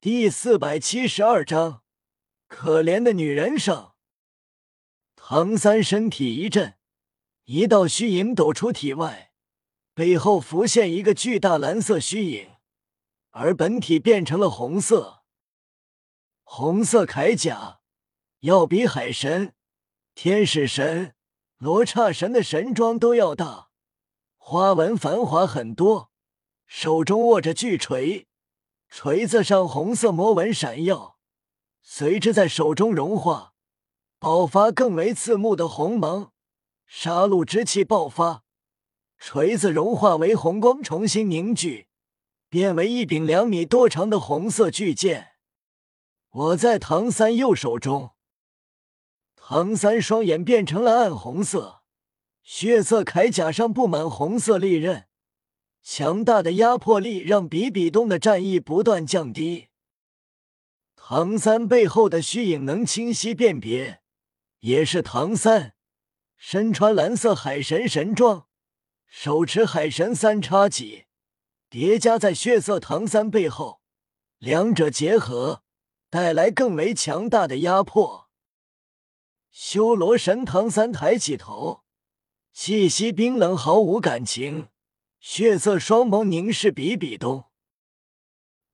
第四百七十二章，可怜的女人上。唐三身体一震，一道虚影抖出体外，背后浮现一个巨大蓝色虚影，而本体变成了红色。红色铠甲要比海神、天使神、罗刹神的神装都要大，花纹繁华很多。手中握着巨锤，锤子上红色魔纹闪耀，随之在手中融化，爆发更为刺目的红芒，杀戮之气爆发，锤子融化为红光，重新凝聚，变为一柄两米多长的红色巨剑。我在唐三右手中，唐三双眼变成了暗红色，血色铠甲上布满红色利刃。强大的压迫力让比比东的战意不断降低。唐三背后的虚影能清晰辨别，也是唐三，身穿蓝色海神神装，手持海神三叉戟，叠加在血色唐三背后，两者结合，带来更为强大的压迫。修罗神唐三抬起头，气息冰冷，毫无感情。血色双眸凝视比比东，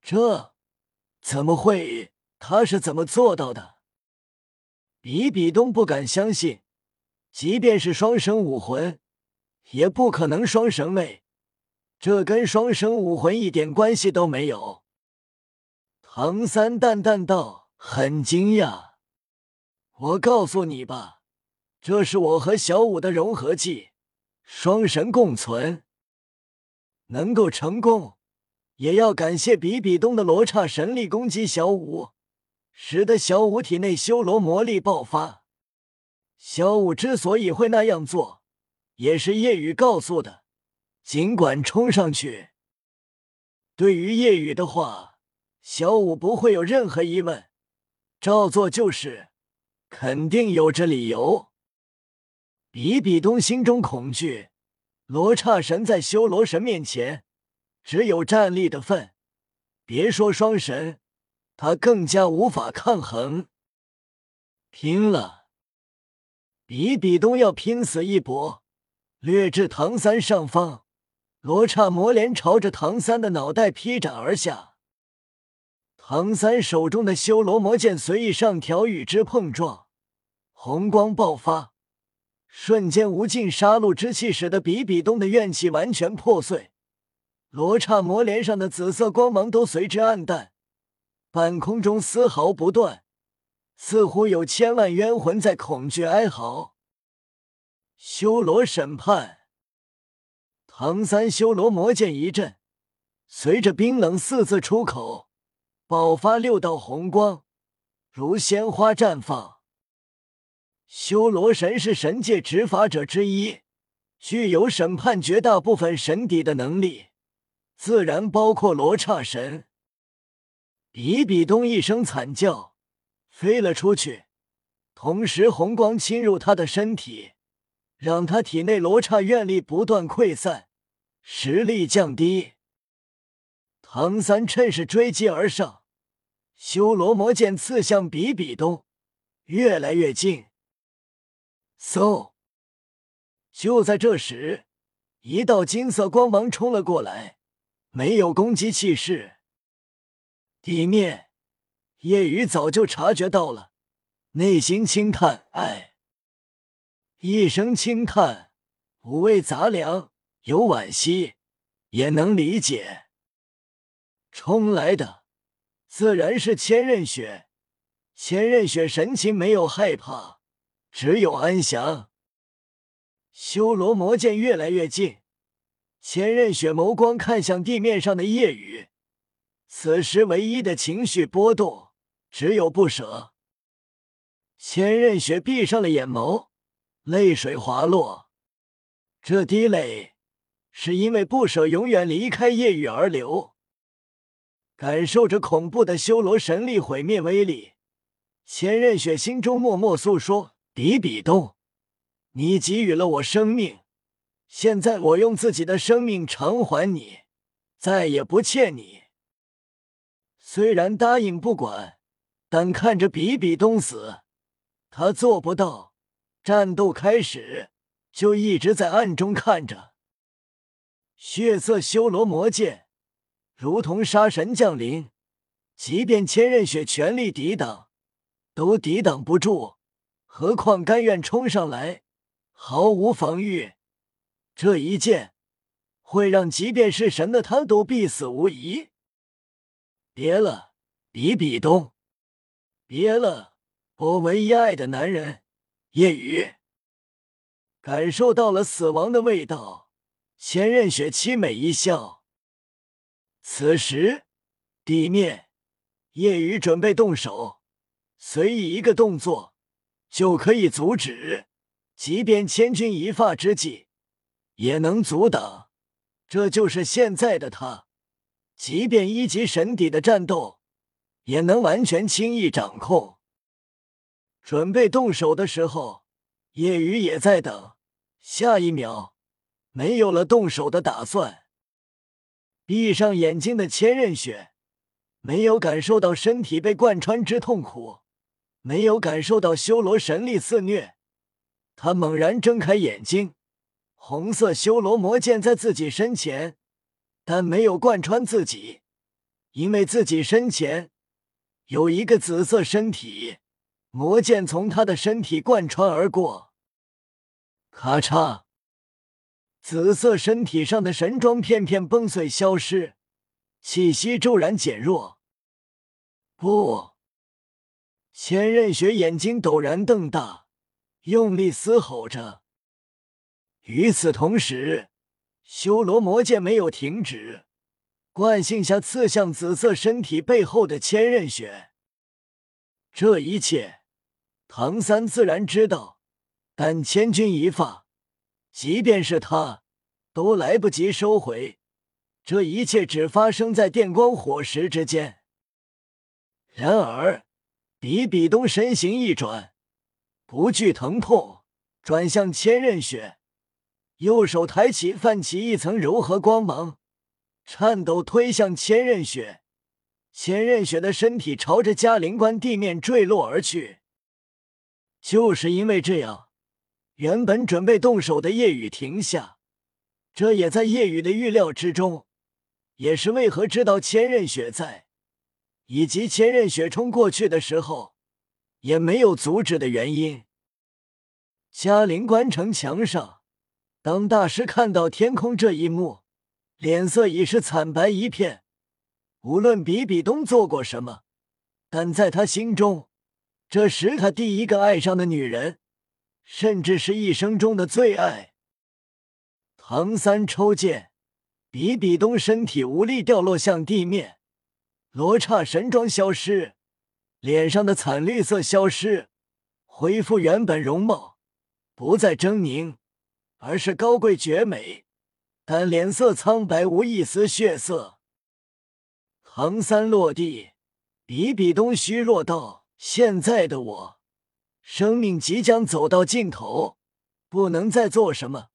这怎么会？他是怎么做到的？比比东不敢相信，即便是双生武魂，也不可能双神位，这跟双生武魂一点关系都没有。唐三淡淡道：“很惊讶，我告诉你吧，这是我和小五的融合技，双神共存。”能够成功，也要感谢比比东的罗刹神力攻击小五，使得小五体内修罗魔力爆发。小五之所以会那样做，也是夜雨告诉的。尽管冲上去，对于夜雨的话，小五不会有任何疑问，照做就是，肯定有着理由。比比东心中恐惧。罗刹神在修罗神面前只有站立的份，别说双神，他更加无法抗衡。拼了！比比东要拼死一搏，掠至唐三上方，罗刹魔镰朝着唐三的脑袋劈斩而下。唐三手中的修罗魔剑随意上挑，与之碰撞，红光爆发。瞬间，无尽杀戮之气使得比比东的怨气完全破碎，罗刹魔莲上的紫色光芒都随之暗淡，半空中丝毫不断，似乎有千万冤魂在恐惧哀嚎。修罗审判，唐三修罗魔剑一震，随着冰冷四字出口，爆发六道红光，如鲜花绽放。修罗神是神界执法者之一，具有审判绝大部分神邸的能力，自然包括罗刹神。比比东一声惨叫，飞了出去，同时红光侵入他的身体，让他体内罗刹愿力不断溃散，实力降低。唐三趁势追击而上，修罗魔剑刺向比比东，越来越近。嗖！就在这时，一道金色光芒冲了过来，没有攻击气势。地面，夜雨早就察觉到了，内心轻叹：“唉。”一声轻叹，五味杂粮，有惋惜，也能理解。冲来的自然是千仞雪，千仞雪神情没有害怕。只有安详。修罗魔剑越来越近，千仞雪眸光看向地面上的夜雨，此时唯一的情绪波动只有不舍。千仞雪闭上了眼眸，泪水滑落。这滴泪是因为不舍永远离开夜雨而流。感受着恐怖的修罗神力毁灭威力，千仞雪心中默默诉说。比比东，你给予了我生命，现在我用自己的生命偿还你，再也不欠你。虽然答应不管，但看着比比东死，他做不到。战斗开始，就一直在暗中看着。血色修罗魔剑如同杀神降临，即便千仞雪全力抵挡，都抵挡不住，何况甘愿冲上来，毫无防御。这一剑会让即便是神的他都必死无疑。别了，比比东，别了，我唯一爱的男人夜雨。感受到了死亡的味道，千仞雪凄美一笑。此时，地面，夜雨准备动手，随意一个动作就可以阻止，即便千钧一发之际也能阻挡。这就是现在的他。即便一级神邸的战斗，也能完全轻易掌控。准备动手的时候，夜雨也在等。下一秒，没有了动手的打算。闭上眼睛的千仞雪，没有感受到身体被贯穿之痛苦，没有感受到修罗神力肆虐。他猛然睁开眼睛，红色修罗魔剑在自己身前。但没有贯穿自己，因为自己身前有一个紫色身体，魔剑从他的身体贯穿而过。咔嚓，紫色身体上的神装片片崩碎消失，气息骤然减弱。不，千仞雪眼睛陡然瞪大，用力嘶吼着。与此同时。修罗魔剑没有停止，惯性下刺向紫色身体背后的千仞雪。这一切，唐三自然知道，但千钧一发，即便是他，都来不及收回。这一切只发生在电光火石之间。然而，比比东身形一转，不惧疼痛，转向千仞雪。右手抬起，泛起一层柔和光芒，颤抖推向千仞雪。千仞雪的身体朝着嘉陵关地面坠落而去。就是因为这样，原本准备动手的夜雨停下，这也在夜雨的预料之中，也是为何知道千仞雪在，以及千仞雪冲过去的时候也没有阻止的原因。嘉陵关城墙上。当大师看到天空这一幕，脸色已是惨白一片。无论比比东做过什么，但在他心中，这是他第一个爱上的女人，甚至是一生中的最爱。唐三抽剑，比比东身体无力掉落向地面，罗刹神装消失，脸上的惨绿色消失，恢复原本容貌，不再狰狞。而是高贵绝美，但脸色苍白，无一丝血色。唐三落地，比比东虚弱道：“现在的我，生命即将走到尽头，不能再做什么。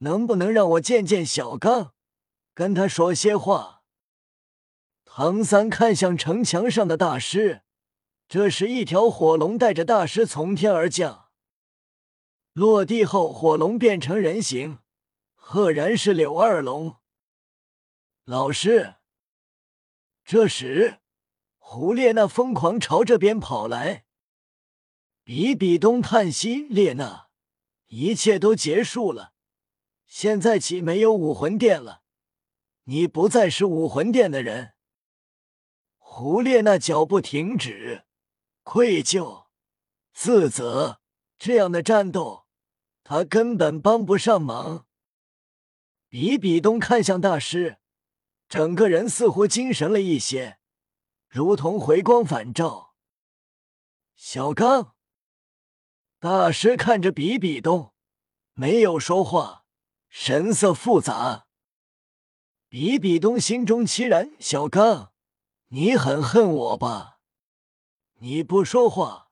能不能让我见见小刚，跟他说些话？”唐三看向城墙上的大师，这时一条火龙带着大师从天而降。落地后，火龙变成人形，赫然是柳二龙老师。这时，胡列娜疯狂朝这边跑来。比比东叹息：“列娜，一切都结束了，现在起没有武魂殿了，你不再是武魂殿的人。”胡列娜脚步停止，愧疚、自责，这样的战斗。他根本帮不上忙。比比东看向大师，整个人似乎精神了一些，如同回光返照。小刚，大师看着比比东，没有说话，神色复杂。比比东心中凄然：小刚，你很恨我吧？你不说话，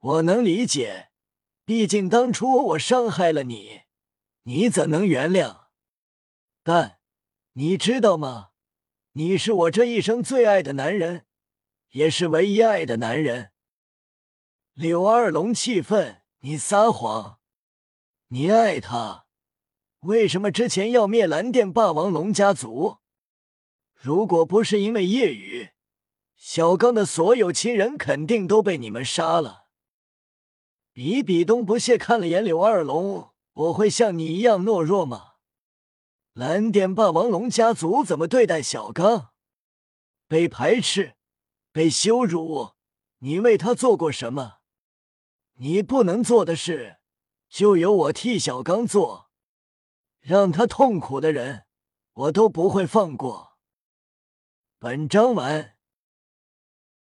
我能理解。毕竟当初我伤害了你，你怎能原谅？但你知道吗？你是我这一生最爱的男人，也是唯一爱的男人。柳二龙气愤：“你撒谎！你爱他，为什么之前要灭蓝电霸王龙家族？如果不是因为夜雨，小刚的所有亲人肯定都被你们杀了。”比比东不屑看了眼柳二龙：“我会像你一样懦弱吗？蓝电霸王龙家族怎么对待小刚？被排斥，被羞辱，你为他做过什么？”你不能做的事，就由我替小刚做。让他痛苦的人，我都不会放过。本章完。